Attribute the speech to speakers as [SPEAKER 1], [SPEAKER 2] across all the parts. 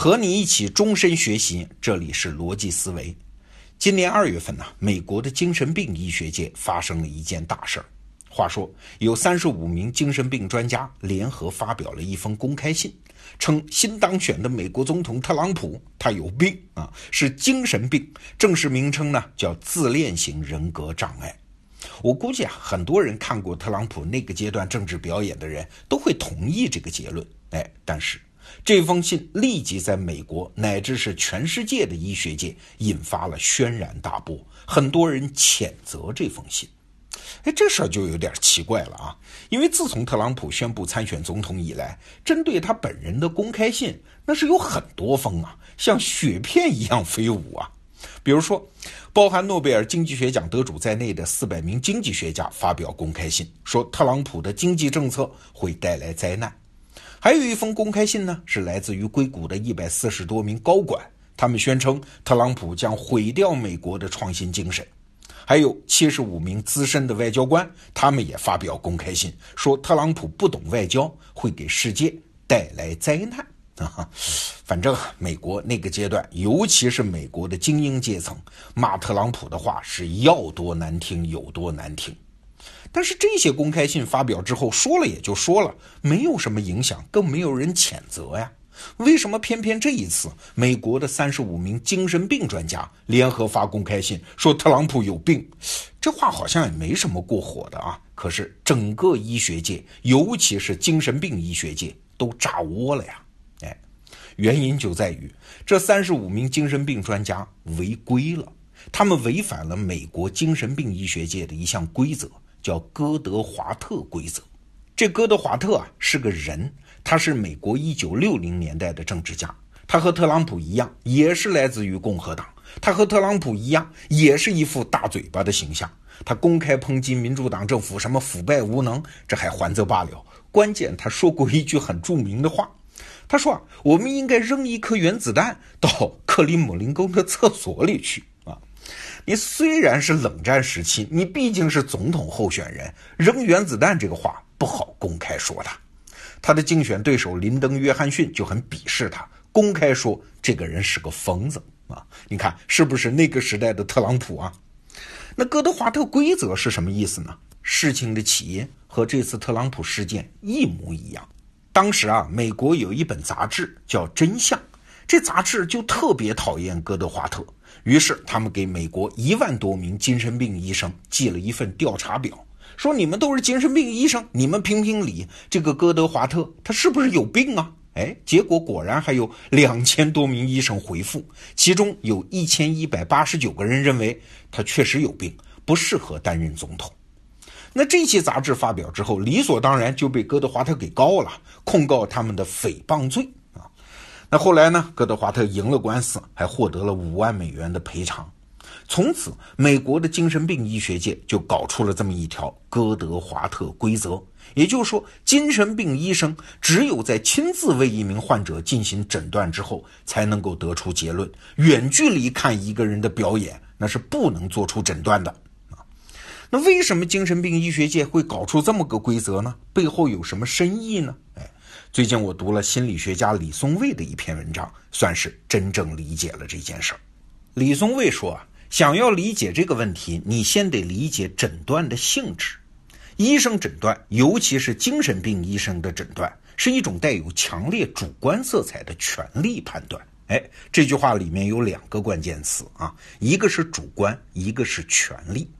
[SPEAKER 1] 和你一起终身学习，这里是逻辑思维。今年二月份呢，美国的精神病医学界发生了一件大事儿。话说，有三十五名精神病专家联合发表了一封公开信，称新当选的美国总统特朗普他有病啊，是精神病，正式名称呢叫自恋型人格障碍。我估计啊，很多人看过特朗普那个阶段政治表演的人都会同意这个结论。哎，但是。这封信立即在美国乃至是全世界的医学界引发了轩然大波，很多人谴责这封信。哎，这事儿就有点奇怪了啊！因为自从特朗普宣布参选总统以来，针对他本人的公开信那是有很多封啊，像雪片一样飞舞啊。比如说，包含诺贝尔经济学奖得主在内的四百名经济学家发表公开信，说特朗普的经济政策会带来灾难。还有一封公开信呢，是来自于硅谷的一百四十多名高管，他们宣称特朗普将毁掉美国的创新精神。还有七十五名资深的外交官，他们也发表公开信，说特朗普不懂外交，会给世界带来灾难 啊！反正美国那个阶段，尤其是美国的精英阶层，骂特朗普的话是要多难听有多难听。但是这些公开信发表之后，说了也就说了，没有什么影响，更没有人谴责呀。为什么偏偏这一次，美国的三十五名精神病专家联合发公开信，说特朗普有病？这话好像也没什么过火的啊。可是整个医学界，尤其是精神病医学界，都炸窝了呀。哎，原因就在于这三十五名精神病专家违规了，他们违反了美国精神病医学界的一项规则。叫哥德华特规则，这哥德华特啊是个人，他是美国一九六零年代的政治家，他和特朗普一样，也是来自于共和党，他和特朗普一样，也是一副大嘴巴的形象，他公开抨击民主党政府什么腐败无能，这还还则罢了，关键他说过一句很著名的话，他说啊，我们应该扔一颗原子弹到克里姆林宫的厕所里去。你虽然是冷战时期，你毕竟是总统候选人，扔原子弹这个话不好公开说的。他的竞选对手林登·约翰逊就很鄙视他，公开说这个人是个疯子啊！你看是不是那个时代的特朗普啊？那哥德华特规则是什么意思呢？事情的起因和这次特朗普事件一模一样。当时啊，美国有一本杂志叫《真相》，这杂志就特别讨厌哥德华特。于是，他们给美国一万多名精神病医生寄了一份调查表，说：“你们都是精神病医生，你们评评理，这个哥德华特他是不是有病啊？”哎，结果果然还有两千多名医生回复，其中有一千一百八十九个人认为他确实有病，不适合担任总统。那这期杂志发表之后，理所当然就被哥德华特给告了，控告他们的诽谤罪。那后来呢？哥德华特赢了官司，还获得了五万美元的赔偿。从此，美国的精神病医学界就搞出了这么一条哥德华特规则，也就是说，精神病医生只有在亲自为一名患者进行诊断之后，才能够得出结论。远距离看一个人的表演，那是不能做出诊断的啊。那为什么精神病医学界会搞出这么个规则呢？背后有什么深意呢？哎。最近我读了心理学家李松蔚的一篇文章，算是真正理解了这件事儿。李松蔚说啊，想要理解这个问题，你先得理解诊断的性质。医生诊断，尤其是精神病医生的诊断，是一种带有强烈主观色彩的权利判断。哎，这句话里面有两个关键词啊，一个是主观，一个是权利。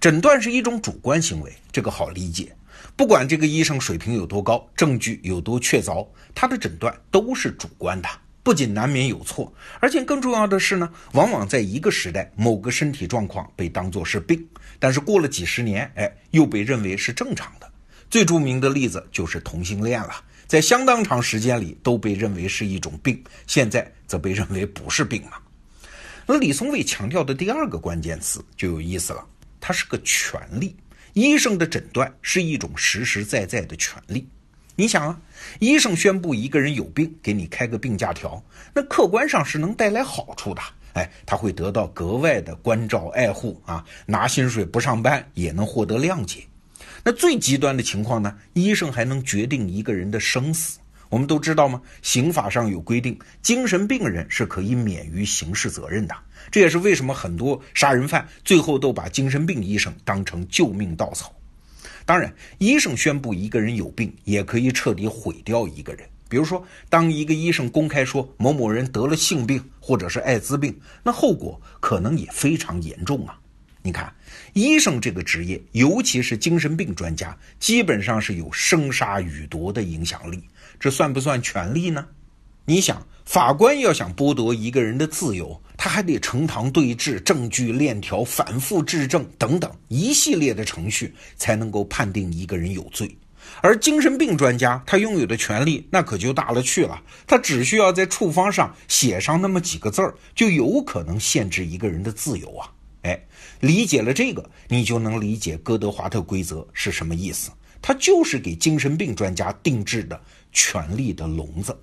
[SPEAKER 1] 诊断是一种主观行为，这个好理解。不管这个医生水平有多高，证据有多确凿，他的诊断都是主观的，不仅难免有错，而且更重要的是呢，往往在一个时代，某个身体状况被当作是病，但是过了几十年，哎，又被认为是正常的。最著名的例子就是同性恋了，在相当长时间里都被认为是一种病，现在则被认为不是病了。而李松蔚强调的第二个关键词就有意思了，它是个权利。医生的诊断是一种实实在在的权利。你想啊，医生宣布一个人有病，给你开个病假条，那客观上是能带来好处的。哎，他会得到格外的关照爱护啊，拿薪水不上班也能获得谅解。那最极端的情况呢，医生还能决定一个人的生死。我们都知道吗？刑法上有规定，精神病人是可以免于刑事责任的。这也是为什么很多杀人犯最后都把精神病医生当成救命稻草。当然，医生宣布一个人有病，也可以彻底毁掉一个人。比如说，当一个医生公开说某某人得了性病或者是艾滋病，那后果可能也非常严重啊。你看，医生这个职业，尤其是精神病专家，基本上是有生杀予夺的影响力。这算不算权利呢？你想，法官要想剥夺一个人的自由，他还得呈堂对质、证据链条、反复质证等等一系列的程序，才能够判定一个人有罪。而精神病专家他拥有的权利那可就大了去了，他只需要在处方上写上那么几个字儿，就有可能限制一个人的自由啊！哎，理解了这个，你就能理解哥德华特规则是什么意思。它就是给精神病专家定制的。权力的笼子，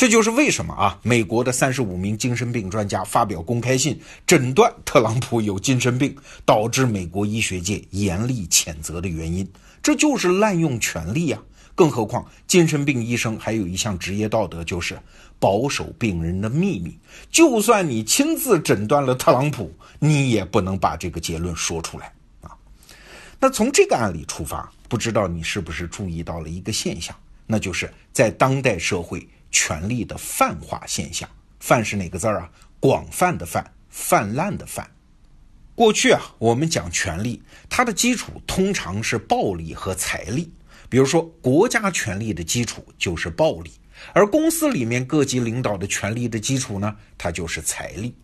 [SPEAKER 1] 这就是为什么啊？美国的三十五名精神病专家发表公开信，诊断特朗普有精神病，导致美国医学界严厉谴责的原因。这就是滥用权力啊！更何况，精神病医生还有一项职业道德，就是保守病人的秘密。就算你亲自诊断了特朗普，你也不能把这个结论说出来啊！那从这个案例出发，不知道你是不是注意到了一个现象？那就是在当代社会权力的泛化现象，泛是哪个字儿啊？广泛的泛，泛滥的泛。过去啊，我们讲权力，它的基础通常是暴力和财力。比如说，国家权力的基础就是暴力，而公司里面各级领导的权力的基础呢，它就是财力。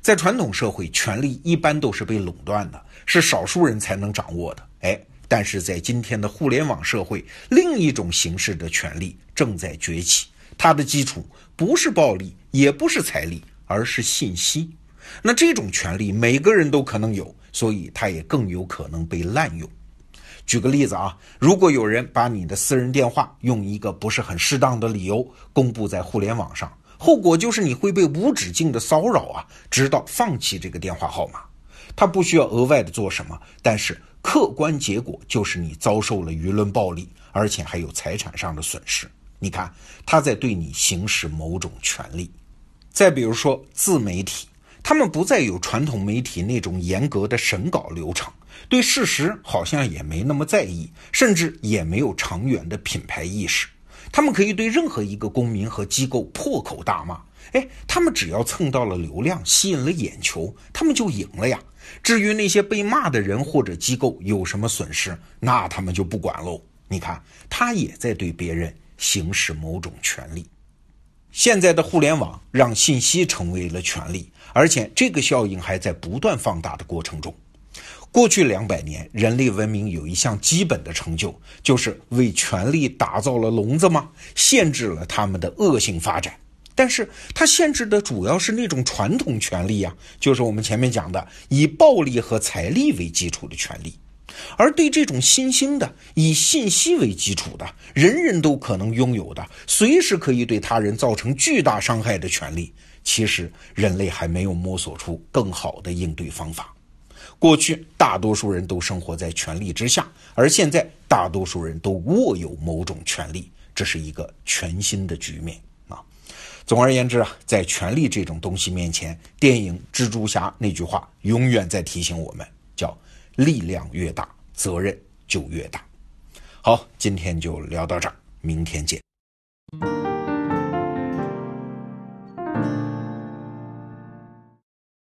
[SPEAKER 1] 在传统社会，权力一般都是被垄断的，是少数人才能掌握的。哎。但是在今天的互联网社会，另一种形式的权利正在崛起，它的基础不是暴力，也不是财力，而是信息。那这种权利每个人都可能有，所以它也更有可能被滥用。举个例子啊，如果有人把你的私人电话用一个不是很适当的理由公布在互联网上，后果就是你会被无止境的骚扰啊，直到放弃这个电话号码。他不需要额外的做什么，但是。客观结果就是你遭受了舆论暴力，而且还有财产上的损失。你看，他在对你行使某种权利。再比如说自媒体，他们不再有传统媒体那种严格的审稿流程，对事实好像也没那么在意，甚至也没有长远的品牌意识。他们可以对任何一个公民和机构破口大骂，哎，他们只要蹭到了流量，吸引了眼球，他们就赢了呀。至于那些被骂的人或者机构有什么损失，那他们就不管喽。你看，他也在对别人行使某种权利。现在的互联网让信息成为了权利，而且这个效应还在不断放大的过程中。过去两百年，人类文明有一项基本的成就，就是为权力打造了笼子吗？限制了他们的恶性发展。但是它限制的主要是那种传统权利呀，就是我们前面讲的以暴力和财力为基础的权利，而对这种新兴的以信息为基础的人人都可能拥有的，随时可以对他人造成巨大伤害的权利，其实人类还没有摸索出更好的应对方法。过去大多数人都生活在权力之下，而现在大多数人都握有某种权利，这是一个全新的局面啊。总而言之啊，在权力这种东西面前，电影《蜘蛛侠》那句话永远在提醒我们：力量越大，责任就越大。好，今天就聊到这儿，明天见。